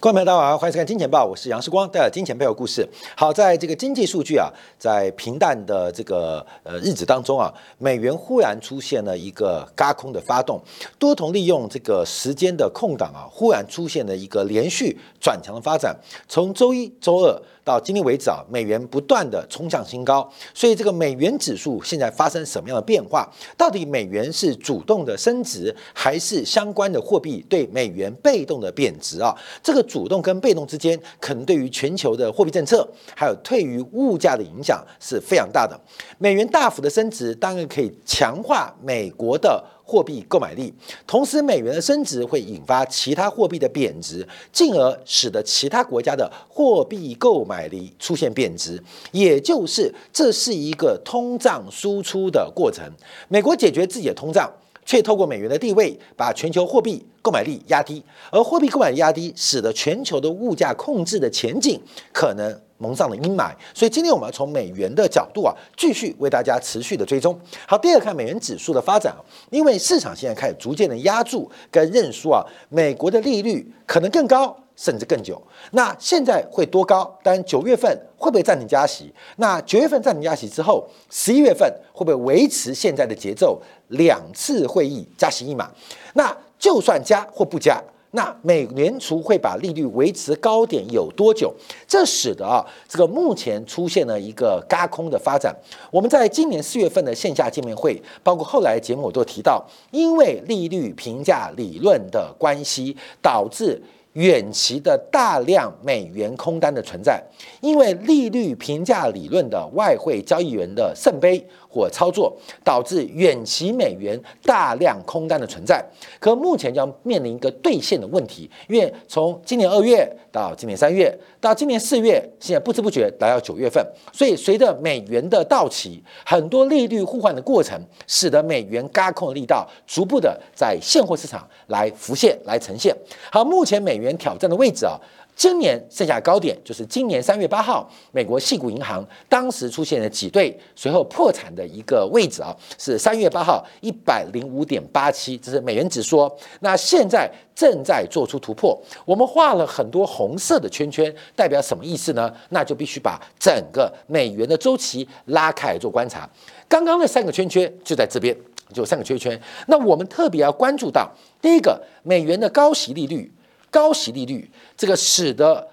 观众朋友大家好，欢迎收看《金钱报》，我是杨世光，带来金钱背后故事。好，在这个经济数据啊，在平淡的这个呃日子当中啊，美元忽然出现了一个轧空的发动，多头利用这个时间的空档啊，忽然出现了一个连续转强的发展，从周一周二。到今天为止啊，美元不断的冲向新高，所以这个美元指数现在发生什么样的变化？到底美元是主动的升值，还是相关的货币对美元被动的贬值啊？这个主动跟被动之间，可能对于全球的货币政策，还有对于物价的影响是非常大的。美元大幅的升值，当然可以强化美国的。货币购买力，同时美元的升值会引发其他货币的贬值，进而使得其他国家的货币购买力出现贬值，也就是这是一个通胀输出的过程。美国解决自己的通胀，却透过美元的地位把全球货币购买力压低，而货币购买力压低，使得全球的物价控制的前景可能。蒙上了阴霾，所以今天我们要从美元的角度啊，继续为大家持续的追踪。好，第二看美元指数的发展啊，因为市场现在开始逐渐的压住跟认输啊，美国的利率可能更高，甚至更久。那现在会多高？但九月份会不会暂停加息？那九月份暂停加息之后，十一月份会不会维持现在的节奏，两次会议加息一码？那就算加或不加？那美联储会把利率维持高点有多久？这使得啊，这个目前出现了一个轧空的发展。我们在今年四月份的线下见面会，包括后来节目我都提到，因为利率评价理论的关系，导致远期的大量美元空单的存在。因为利率评价理论的外汇交易员的圣杯。或操作导致远期美元大量空单的存在，可目前将面临一个兑现的问题，因为从今年二月到今年三月到今年四月，现在不知不觉来到九月份，所以随着美元的到期，很多利率互换的过程，使得美元轧空的力道逐步的在现货市场来浮现、来呈现。好，目前美元挑战的位置啊。今年剩下高点就是今年三月八号，美国系股银行当时出现了挤兑，随后破产的一个位置啊，是三月八号一百零五点八七，这是美元指数。那现在正在做出突破，我们画了很多红色的圈圈，代表什么意思呢？那就必须把整个美元的周期拉开来做观察。刚刚那三个圈圈就在这边，就三个圈圈。那我们特别要关注到第一个，美元的高息利率。高息利率，这个使得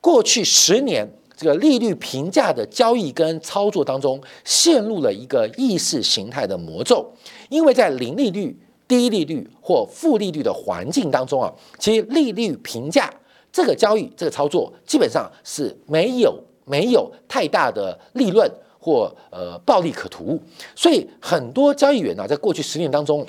过去十年这个利率评价的交易跟操作当中陷入了一个意识形态的魔咒。因为在零利率、低利率或负利率的环境当中啊，其实利率评价这个交易、这个操作基本上是没有没有太大的利润或呃暴利可图。所以很多交易员呢，在过去十年当中。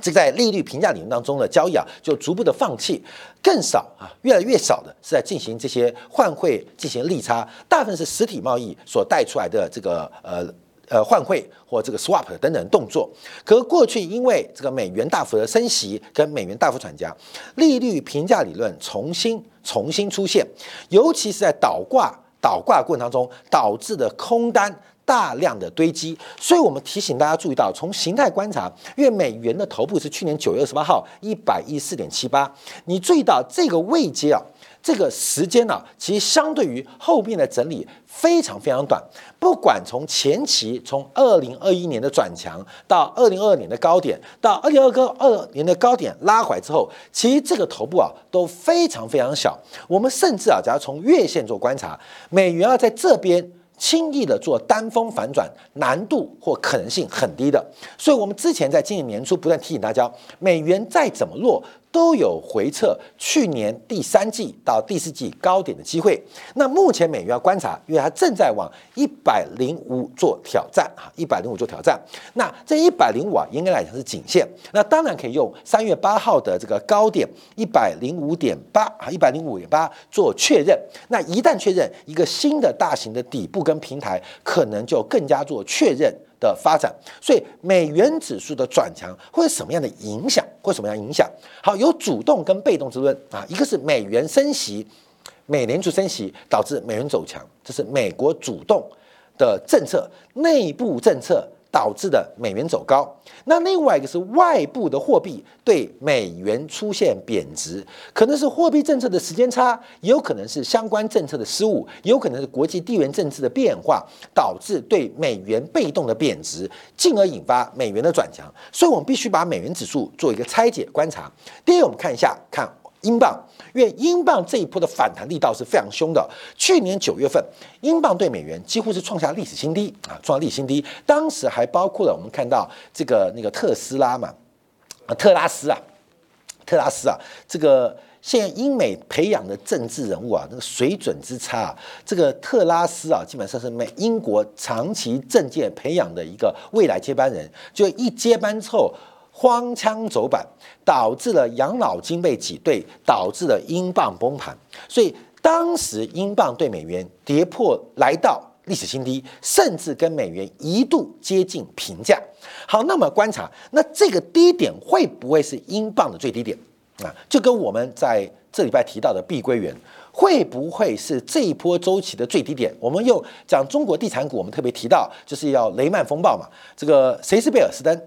这在利率评价理论当中的交易啊，就逐步的放弃，更少啊，越来越少的是在进行这些换汇进行利差，大部分是实体贸易所带出来的这个呃呃换汇或这个 swap 等等动作。可过去因为这个美元大幅的升息跟美元大幅转加，利率评价理论重新重新出现，尤其是在倒挂倒挂过程当中导致的空单。大量的堆积，所以我们提醒大家注意到，从形态观察，因为美元的头部是去年九月二十八号一百一四点七八，你注意到这个位阶啊，这个时间呢，其实相对于后面的整理非常非常短。不管从前期，从二零二一年的转强到二零二二年的高点，到二零二二年的高点拉回之后，其实这个头部啊都非常非常小。我们甚至啊，只要从月线做观察，美元啊在这边。轻易的做单峰反转，难度或可能性很低的。所以，我们之前在今年年初不断提醒大家，美元再怎么弱。都有回撤去年第三季到第四季高点的机会。那目前美元要观察，因为它正在往一百零五做挑战啊，一百零五做挑战。那这一百零五啊，应该来讲是颈线。那当然可以用三月八号的这个高点一百零五点八啊，一百零五点八做确认。那一旦确认，一个新的大型的底部跟平台，可能就更加做确认。的发展，所以美元指数的转强会有什么样的影响？会什么样影响？好，有主动跟被动之论啊，一个是美元升息，美联储升息导致美元走强，这是美国主动的政策，内部政策导致的美元走高。那另外一个是外部的货币对美元出现贬值，可能是货币政策的时间差，也有可能是相关政策的失误，也有可能是国际地缘政治的变化导致对美元被动的贬值，进而引发美元的转强。所以我们必须把美元指数做一个拆解观察。第一，我们看一下看。英镑，因为英镑这一波的反弹力道是非常凶的。去年九月份，英镑对美元几乎是创下历史新低啊，创历史新低。当时还包括了我们看到这个那个特斯拉嘛，啊特拉斯啊，特拉斯啊，这个现在英美培养的政治人物啊，那个水准之差啊，这个特拉斯啊，基本上是美英国长期政界培养的一个未来接班人，就一接班之后。荒腔走板，导致了养老金被挤兑，导致了英镑崩盘。所以当时英镑对美元跌破来到历史新低，甚至跟美元一度接近平价。好，那么观察，那这个低点会不会是英镑的最低点啊？就跟我们在这礼拜提到的碧桂园，会不会是这一波周期的最低点？我们又讲中国地产股，我们特别提到就是要雷曼风暴嘛。这个谁是贝尔斯登？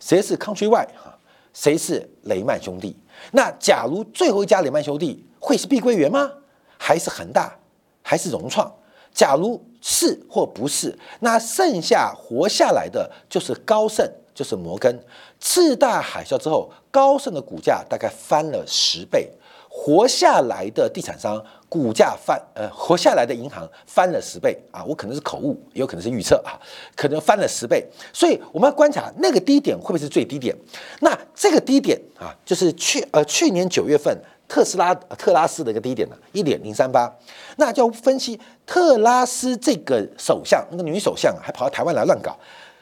谁是 Countrywide？哈？谁是雷曼兄弟？那假如最后一家雷曼兄弟会是碧桂园吗？还是恒大？还是融创？假如是或不是，那剩下活下来的就是高盛，就是摩根。次大海啸之后，高盛的股价大概翻了十倍。活下来的地产商股价翻，呃，活下来的银行翻了十倍啊！我可能是口误，也有可能是预测啊，可能翻了十倍。所以我们要观察那个低点会不会是最低点？那这个低点啊，就是去呃去年九月份特斯拉特拉斯的一个低点呢，一点零三八。那就要分析特拉斯这个首相，那个女首相还跑到台湾来乱搞。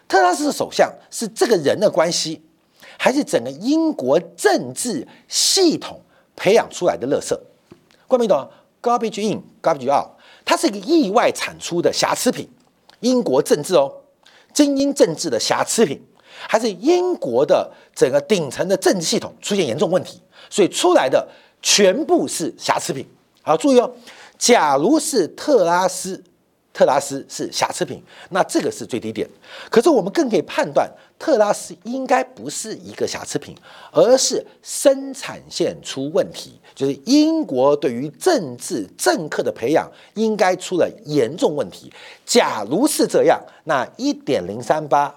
特拉斯的首相是这个人的关系，还是整个英国政治系统？培养出来的垃圾，关没懂？Garbage in, garbage out，它是一个意外产出的瑕疵品。英国政治哦，精英政治的瑕疵品，还是英国的整个顶层的政治系统出现严重问题，所以出来的全部是瑕疵品。好，注意哦，假如是特拉斯。特拉斯是瑕疵品，那这个是最低点。可是我们更可以判断，特拉斯应该不是一个瑕疵品，而是生产线出问题，就是英国对于政治政客的培养应该出了严重问题。假如是这样，那一点零三八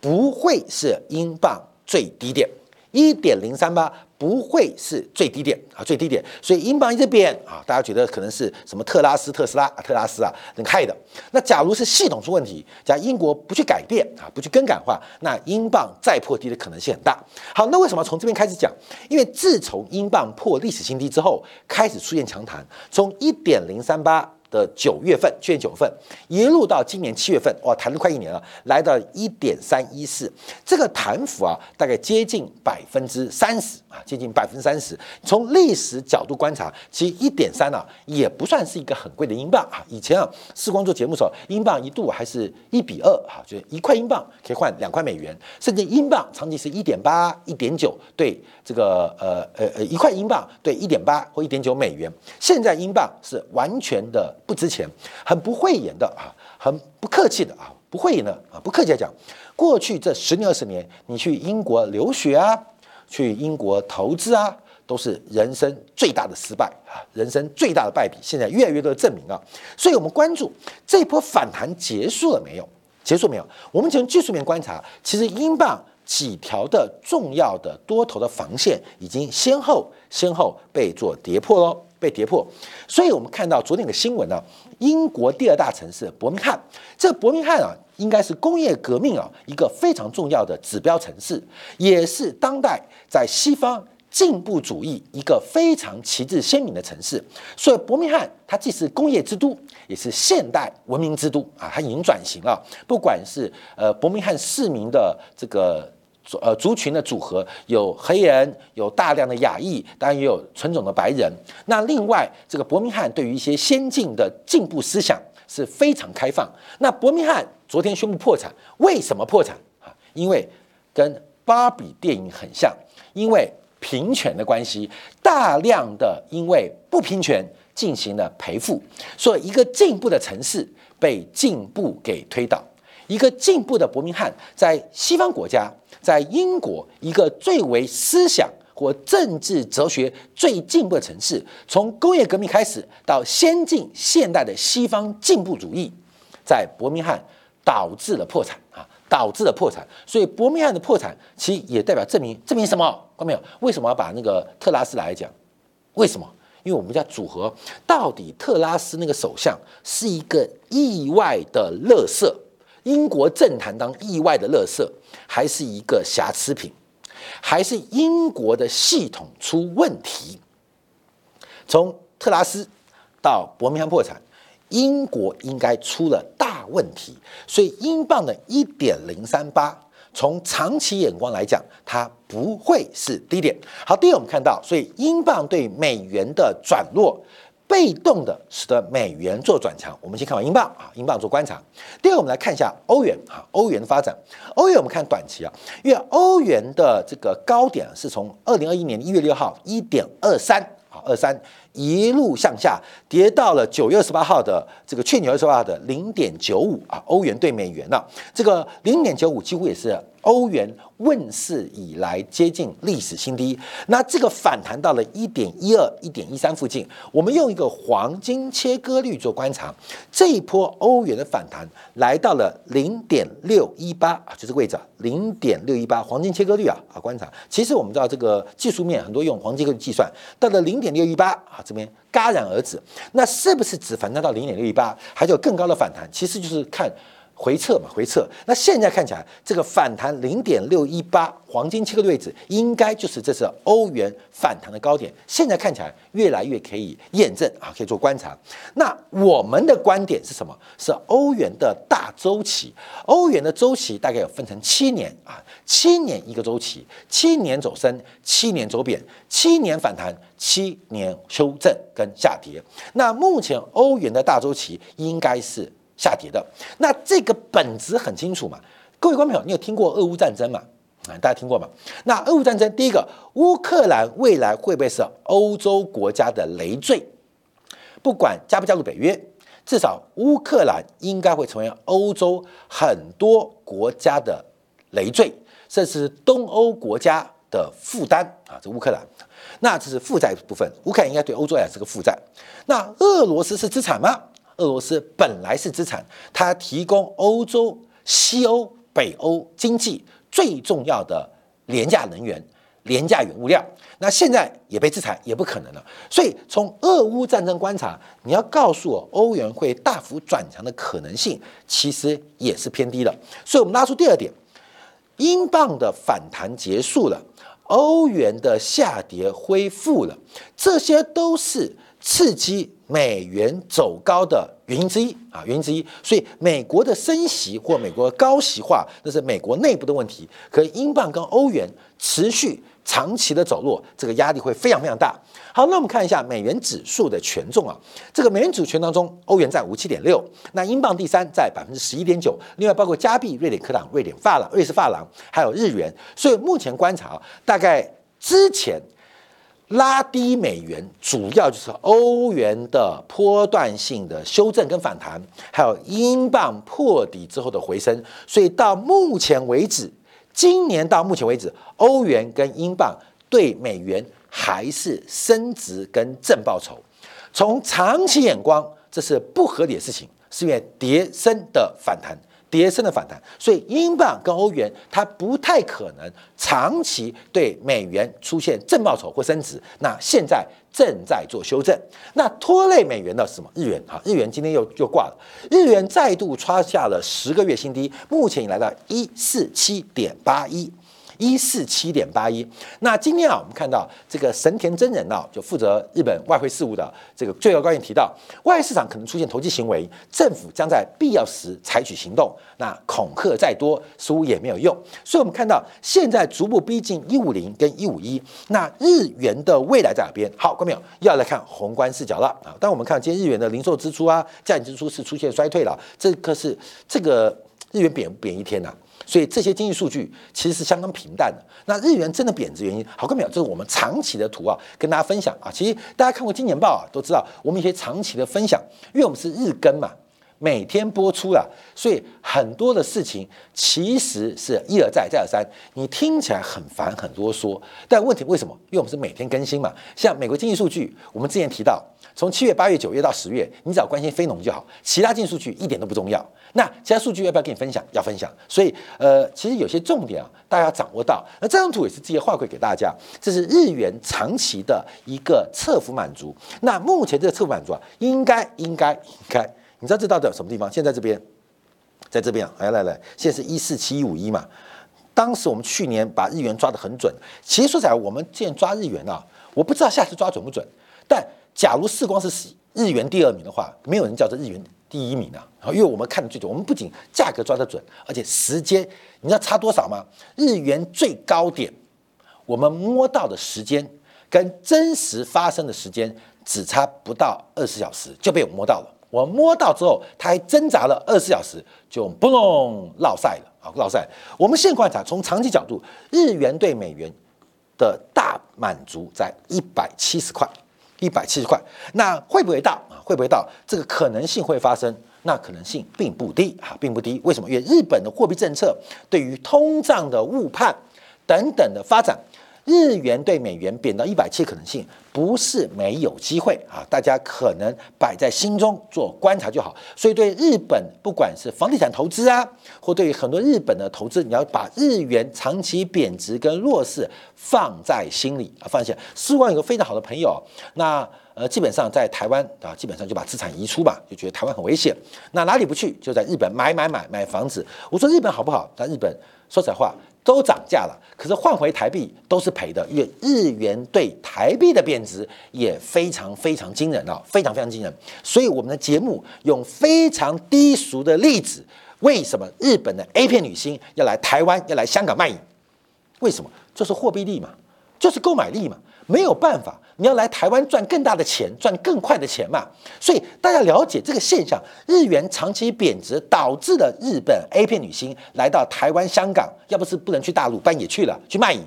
不会是英镑最低点，一点零三八。不会是最低点啊，最低点，所以英镑一直贬啊，大家觉得可能是什么特拉斯、特斯拉、特拉斯啊，那害的。那假如是系统出问题，假如英国不去改变啊，不去更改的话，那英镑再破低的可能性很大。好，那为什么从这边开始讲？因为自从英镑破历史新低之后，开始出现强弹，从一点零三八。的九月份，去年九份一路到今年七月份，哇，谈了快一年了，来到一点三一四，这个弹幅啊，大概接近百分之三十啊，接近百分之三十。从历史角度观察，其实一点三呢，也不算是一个很贵的英镑啊。以前啊，世光做节目的时候，英镑一度还是一比二哈，就是一块英镑可以换两块美元，甚至英镑长期是一点八、一点九对这个呃呃呃一块英镑对一点八或一点九美元。现在英镑是完全的。不值钱，很不讳言的啊，很不客气的啊，不讳言的啊，不客气的讲，过去这十年二十年，你去英国留学啊，去英国投资啊，都是人生最大的失败啊，人生最大的败笔。现在越来越多的证明啊，所以我们关注这波反弹结束了没有？结束没有？我们从技术面观察，其实英镑几条的重要的多头的防线已经先后先后被做跌破喽。被跌破，所以我们看到昨天的新闻呢，英国第二大城市伯明翰，这伯明翰啊，应该是工业革命啊一个非常重要的指标城市，也是当代在西方进步主义一个非常旗帜鲜明的城市。所以伯明翰它既是工业之都，也是现代文明之都啊，它已经转型了。不管是呃伯明翰市民的这个。呃，族群的组合有黑人，有大量的亚裔，当然也有纯种的白人。那另外，这个伯明翰对于一些先进的进步思想是非常开放。那伯明翰昨天宣布破产，为什么破产啊？因为跟芭比电影很像，因为平权的关系，大量的因为不平权进行了赔付，所以一个进步的城市被进步给推倒。一个进步的伯明翰，在西方国家，在英国一个最为思想或政治哲学最进步的城市，从工业革命开始到先进现代的西方进步主义，在伯明翰导致了破产啊，导致了破产。所以伯明翰的破产，其实也代表证明证明什么？看到没有？为什么要把那个特拉斯来讲？为什么？因为我们家组合到底特拉斯那个首相是一个意外的乐色，英国政坛当意外的乐色，还是一个瑕疵品，还是英国的系统出问题？从特拉斯到伯明翰破产，英国应该出了大问题，所以英镑的一点零三八。从长期眼光来讲，它不会是低点。好，第一我们看到，所以英镑对美元的转弱，被动的使得美元做转强。我们先看完英镑啊，英镑做观察。第二，我们来看一下欧元啊，欧元的发展。欧元我们看短期啊，因为欧元的这个高点是从二零二一年一月六号一点二三啊二三。一路向下跌到了九月二十八号的这个去年二十八号的零点九五啊，欧元对美元呢，这个零点九五几乎也是欧元问世以来接近历史新低。那这个反弹到了一点一二、一点一三附近，我们用一个黄金切割率做观察，这一波欧元的反弹来到了零点六一八啊，就这个位置啊，零点六一八黄金切割率啊啊观察。其实我们知道这个技术面很多用黄金割率计算，到了零点六一八啊。这边戛然而止，那是不是只反弹到零点六一八，还有更高的反弹？其实就是看。回撤嘛，回撤。那现在看起来，这个反弹零点六一八黄金切割位置，应该就是这次欧元反弹的高点。现在看起来越来越可以验证啊，可以做观察。那我们的观点是什么？是欧元的大周期。欧元的周期大概有分成七年啊，七年一个周期，七年走升，七年走贬，七年反弹，七年修正跟下跌。那目前欧元的大周期应该是。下跌的那这个本质很清楚嘛？各位观众朋友，你有听过俄乌战争吗？啊，大家听过吗？那俄乌战争，第一个，乌克兰未来会不会是欧洲国家的累赘？不管加不加入北约，至少乌克兰应该会成为欧洲很多国家的累赘，甚至东欧国家的负担啊！这乌克兰，那这是负债部分，乌克兰应该对欧洲来讲是个负债。那俄罗斯是资产吗？俄罗斯本来是资产，它提供欧洲、西欧、北欧经济最重要的廉价能源、廉价原物料。那现在也被制裁，也不可能了。所以从俄乌战争观察，你要告诉我欧元会大幅转强的可能性，其实也是偏低的。所以我们拉出第二点：英镑的反弹结束了，欧元的下跌恢复了，这些都是。刺激美元走高的原因之一啊，原因之一。所以美国的升息或美国高息化，那是美国内部的问题。可英镑跟欧元持续长期的走弱，这个压力会非常非常大。好，那我们看一下美元指数的权重啊，这个美元指数权当中，欧元占五七点六，那英镑第三在百分之十一点九，另外包括加币、瑞典克朗、瑞典法郎、瑞士法郎，还有日元。所以目前观察，大概之前。拉低美元，主要就是欧元的波段性的修正跟反弹，还有英镑破底之后的回升。所以到目前为止，今年到目前为止，欧元跟英镑对美元还是升值跟正报酬。从长期眼光，这是不合理的事情，是因为叠升的反弹。跌升的反弹，所以英镑跟欧元它不太可能长期对美元出现正报酬或升值。那现在正在做修正，那拖累美元的是什么？日元哈，日元今天又又挂了，日元再度创下了十个月新低，目前已来到一四七点八一。一四七点八一。那今天啊，我们看到这个神田真人啊，就负责日本外汇事务的这个最高官员提到，外汇市场可能出现投机行为，政府将在必要时采取行动。那恐吓再多，似乎也没有用。所以，我们看到现在逐步逼近一五零跟一五一。那日元的未来在哪边？好，观众朋友要来看宏观视角了啊。当我们看今天日元的零售支出啊，价值支出是出现衰退了，这可是这个日元贬贬一天呐。所以这些经济数据其实是相当平淡的。那日元真的贬值原因，好看没有？这是我们长期的图啊，跟大家分享啊。其实大家看过今年报啊，都知道我们一些长期的分享，因为我们是日更嘛，每天播出啊，所以很多的事情其实是一而再再而三，你听起来很烦很啰嗦，但问题为什么？因为我们是每天更新嘛。像美国经济数据，我们之前提到，从七月、八月、九月到十月，你只要关心非农就好，其他进数据一点都不重要。那其他数据要不要跟你分享？要分享。所以呃，其实有些重点啊，大家要掌握到。那这张图也是直接画馈给大家，这是日元长期的一个侧幅满足。那目前这个侧幅满足啊，应该应该应该。你知道这到底什么地方？现在这边，在这边啊，来来来，现在是一四七一五一嘛。当时我们去年把日元抓得很准。其实说起来，我们现在抓日元啊，我不知道下次抓准不准。但假如世光是日元第二名的话，没有人叫做日元第一名啊。因为我们看的最准，我们不仅价格抓得准，而且时间，你知道差多少吗？日元最高点，我们摸到的时间跟真实发生的时间只差不到二十小时，就被我摸到了。我摸到之后，它还挣扎了二十小时，就嘣落赛了啊，落赛。我们现观察，从长期角度，日元对美元的大满足在一百七十块，一百七十块。那会不会到啊？会不会到？这个可能性会发生？那可能性并不低啊，并不低。为什么？因为日本的货币政策对于通胀的误判等等的发展。日元对美元贬到一百七，可能性不是没有机会啊！大家可能摆在心中做观察就好。所以对日本，不管是房地产投资啊，或对于很多日本的投资，你要把日元长期贬值跟弱势放在心里啊，放下。希望有个非常好的朋友，那呃，基本上在台湾啊，基本上就把资产移出吧，就觉得台湾很危险。那哪里不去？就在日本买买买买房子。我说日本好不好？但日本说实话。都涨价了，可是换回台币都是赔的，因为日元对台币的贬值也非常非常惊人啊，非常非常惊人。所以我们的节目用非常低俗的例子，为什么日本的 A 片女星要来台湾，要来香港卖淫？为什么？就是货币力嘛，就是购买力嘛，没有办法。你要来台湾赚更大的钱，赚更快的钱嘛？所以大家了解这个现象，日元长期贬值导致了日本 A 片女星来到台湾、香港，要不是不能去大陆，但也去了去卖淫。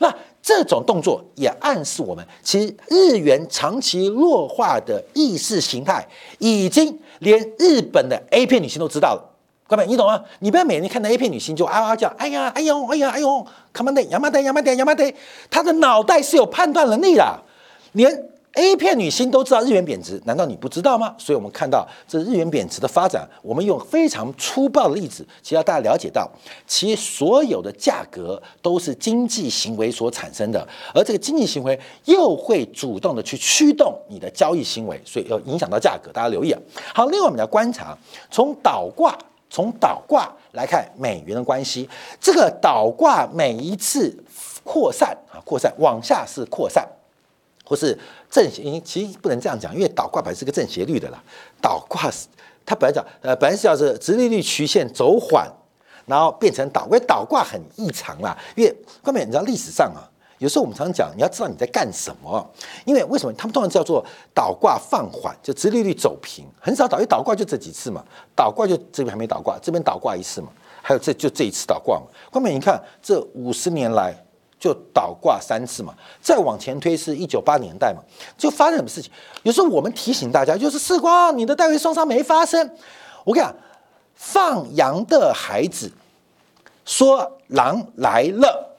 那这种动作也暗示我们，其实日元长期弱化的意识形态，已经连日本的 A 片女星都知道了。各位，你懂吗？你不要每天看到 A 片女星就啊啊叫，哎呀，哎呦，哎呀，哎呦，come on day，亚麻得，亚麻得，亚麻得，他的脑袋是有判断能力的。连 A 片女星都知道日元贬值，难道你不知道吗？所以，我们看到这日元贬值的发展，我们用非常粗暴的例子，其实要大家了解到，其实所有的价格都是经济行为所产生的，而这个经济行为又会主动的去驱动你的交易行为，所以要影响到价格。大家留意啊。好，另外我们来观察，从倒挂，从倒挂来看美元的关系，这个倒挂每一次扩散啊，扩散往下是扩散。或是正斜，其实不能这样讲，因为倒挂本来是个正斜率的啦。倒挂是它本来讲，呃，本来是要是直利率曲线走缓，然后变成倒，因为倒挂很异常啦。因为后面你知道历史上啊，有时候我们常讲，你要知道你在干什么。因为为什么他们通常叫做倒挂放缓，就直利率走平，很少倒，一倒挂就这几次嘛，倒挂就这边还没倒挂，这边倒挂一次嘛，还有这就这一次倒挂嘛。关键你看这五十年来。就倒挂三次嘛，再往前推是一九八年代嘛，就发生什么事情？有时候我们提醒大家，就是世光，你的戴维双杀没发生。我跟你讲，放羊的孩子说狼来了，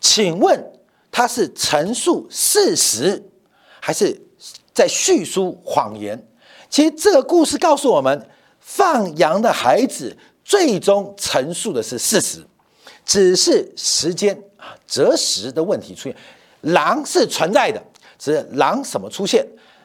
请问他是陈述事实，还是在叙述谎言？其实这个故事告诉我们，放羊的孩子最终陈述的是事实，只是时间啊。择时的问题出现，狼是存在的，只是狼什么出现？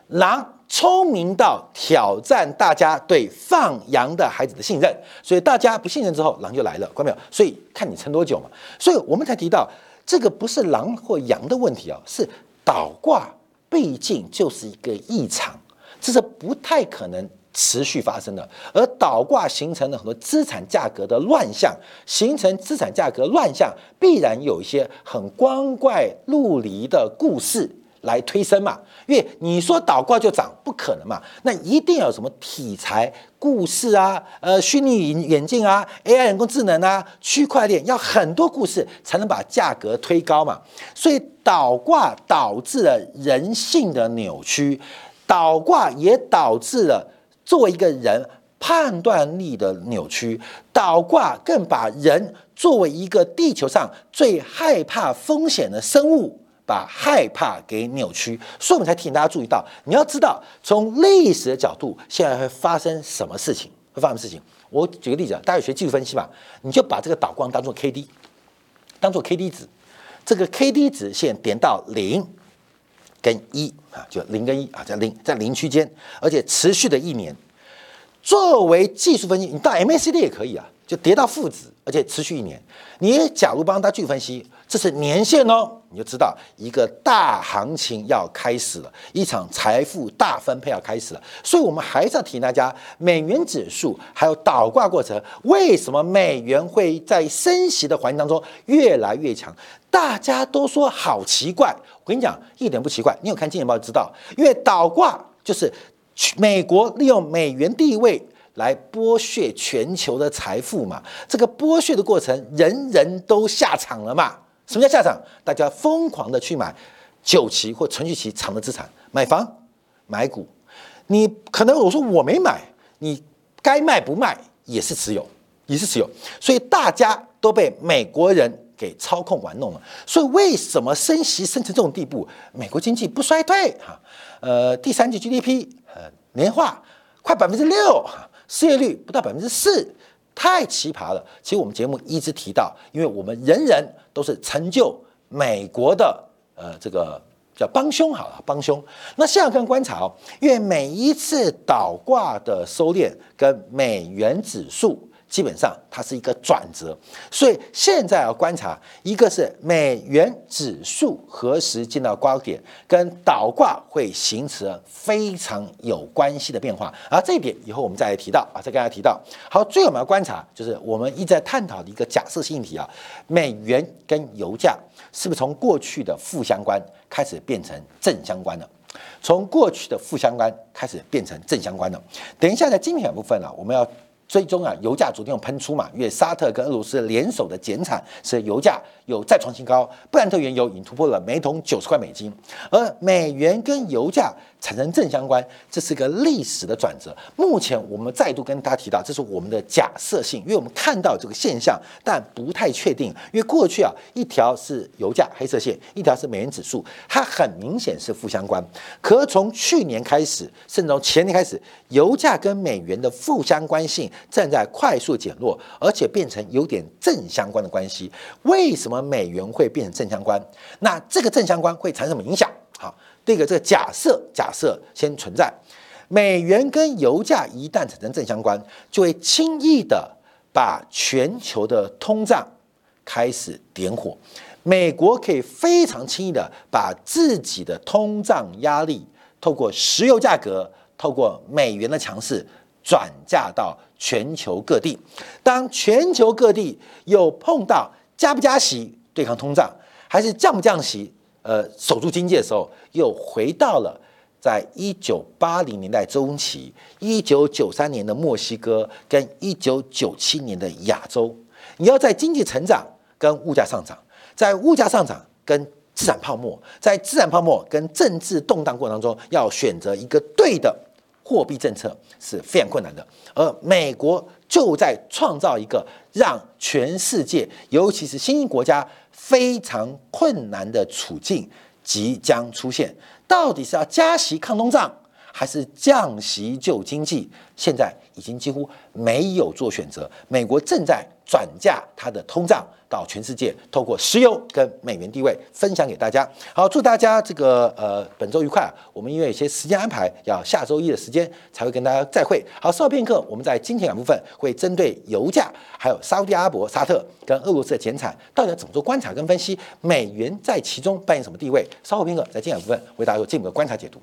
狼聪明到挑战大家对放羊的孩子的信任，所以大家不信任之后，狼就来了，看到没有？所以看你撑多久嘛。所以我们才提到这个不是狼或羊的问题啊，是倒挂，毕竟就是一个异常，这是不太可能。持续发生的，而倒挂形成了很多资产价格的乱象，形成资产价格乱象，必然有一些很光怪陆离的故事来推升嘛。因为你说倒挂就涨，不可能嘛，那一定要有什么题材故事啊，呃，虚拟眼镜啊，AI 人工智能啊，区块链，要很多故事才能把价格推高嘛。所以倒挂导致了人性的扭曲，倒挂也导致了。作为一个人判断力的扭曲，倒挂更把人作为一个地球上最害怕风险的生物，把害怕给扭曲，所以我们才提醒大家注意到，你要知道从历史的角度，现在会发生什么事情，会发生事情。我举个例子啊，大家学技术分析吧，你就把这个导光当做 K D，当做 K D 值，这个 K D 值线点到零跟一啊，就零跟一啊，在零在零区间，而且持续的一年。作为技术分析，你到 MACD 也可以啊，就跌到负值，而且持续一年。你假如帮他去分析，这是年限哦，你就知道一个大行情要开始了，一场财富大分配要开始了。所以，我们还是要提醒大家，美元指数还有倒挂过程，为什么美元会在升息的环境当中越来越强？大家都说好奇怪，我跟你讲，一点不奇怪。你有看《金钱报》就知道，因为倒挂就是。美国利用美元地位来剥削全球的财富嘛？这个剥削的过程，人人都下场了嘛？什么叫下场？大家疯狂的去买久期或存续期长的资产，买房、买股。你可能我说我没买，你该卖不卖也是持有，也是持有。所以大家都被美国人给操控玩弄了。所以为什么升息升成这种地步？美国经济不衰退哈？呃，第三季 GDP。呃，年化快百分之六，失业率不到百分之四，太奇葩了。其实我们节目一直提到，因为我们人人都是成就美国的呃这个叫帮凶好了，帮凶。那现在看观察哦，因为每一次倒挂的收敛跟美元指数。基本上它是一个转折，所以现在要观察，一个是美元指数何时进到高点，跟倒挂会形成非常有关系的变化，而这一点以后我们再来提到啊，再跟大家提到。好，最后我们要观察就是我们一直在探讨的一个假设性题啊，美元跟油价是不是从过去的负相关开始变成正相关的？从过去的负相关开始变成正相关的？等一下在精品部分呢，我们要。最终啊，油价昨天有喷出嘛？因为沙特跟俄罗斯联手的减产，使油价有再创新高。布兰特原油已经突破了每桶九十块美金，而美元跟油价产生正相关，这是个历史的转折。目前我们再度跟大家提到，这是我们的假设性，因为我们看到这个现象，但不太确定。因为过去啊，一条是油价黑色线，一条是美元指数，它很明显是负相关。可从去年开始，甚至从前年开始，油价跟美元的负相关性。正在快速减弱，而且变成有点正相关的关系。为什么美元会变成正相关？那这个正相关会产生什么影响？好，第一个，这个假设假设先存在，美元跟油价一旦产生正相关，就会轻易的把全球的通胀开始点火。美国可以非常轻易的把自己的通胀压力，透过石油价格，透过美元的强势。转嫁到全球各地，当全球各地又碰到加不加息对抗通胀，还是降不降息呃守住经济的时候，又回到了在一九八零年代中期、一九九三年的墨西哥跟一九九七年的亚洲。你要在经济成长跟物价上涨，在物价上涨跟资产泡沫，在资产泡沫跟政治动荡过程当中，要选择一个对的。货币政策是非常困难的，而美国就在创造一个让全世界，尤其是新兴国家非常困难的处境即将出现。到底是要加息抗通胀，还是降息救经济？现在已经几乎没有做选择。美国正在转嫁它的通胀。到全世界，透过石油跟美元地位分享给大家。好，祝大家这个呃本周愉快。我们因为有些时间安排，要下周一的时间才会跟大家再会。好，稍后片刻，我们在今天两部分会针对油价，还有沙特阿伯、沙特跟俄罗斯的减产，到底要怎么做观察跟分析？美元在其中扮演什么地位？稍后片刻在今天两部分为大家做进一步的观察解读。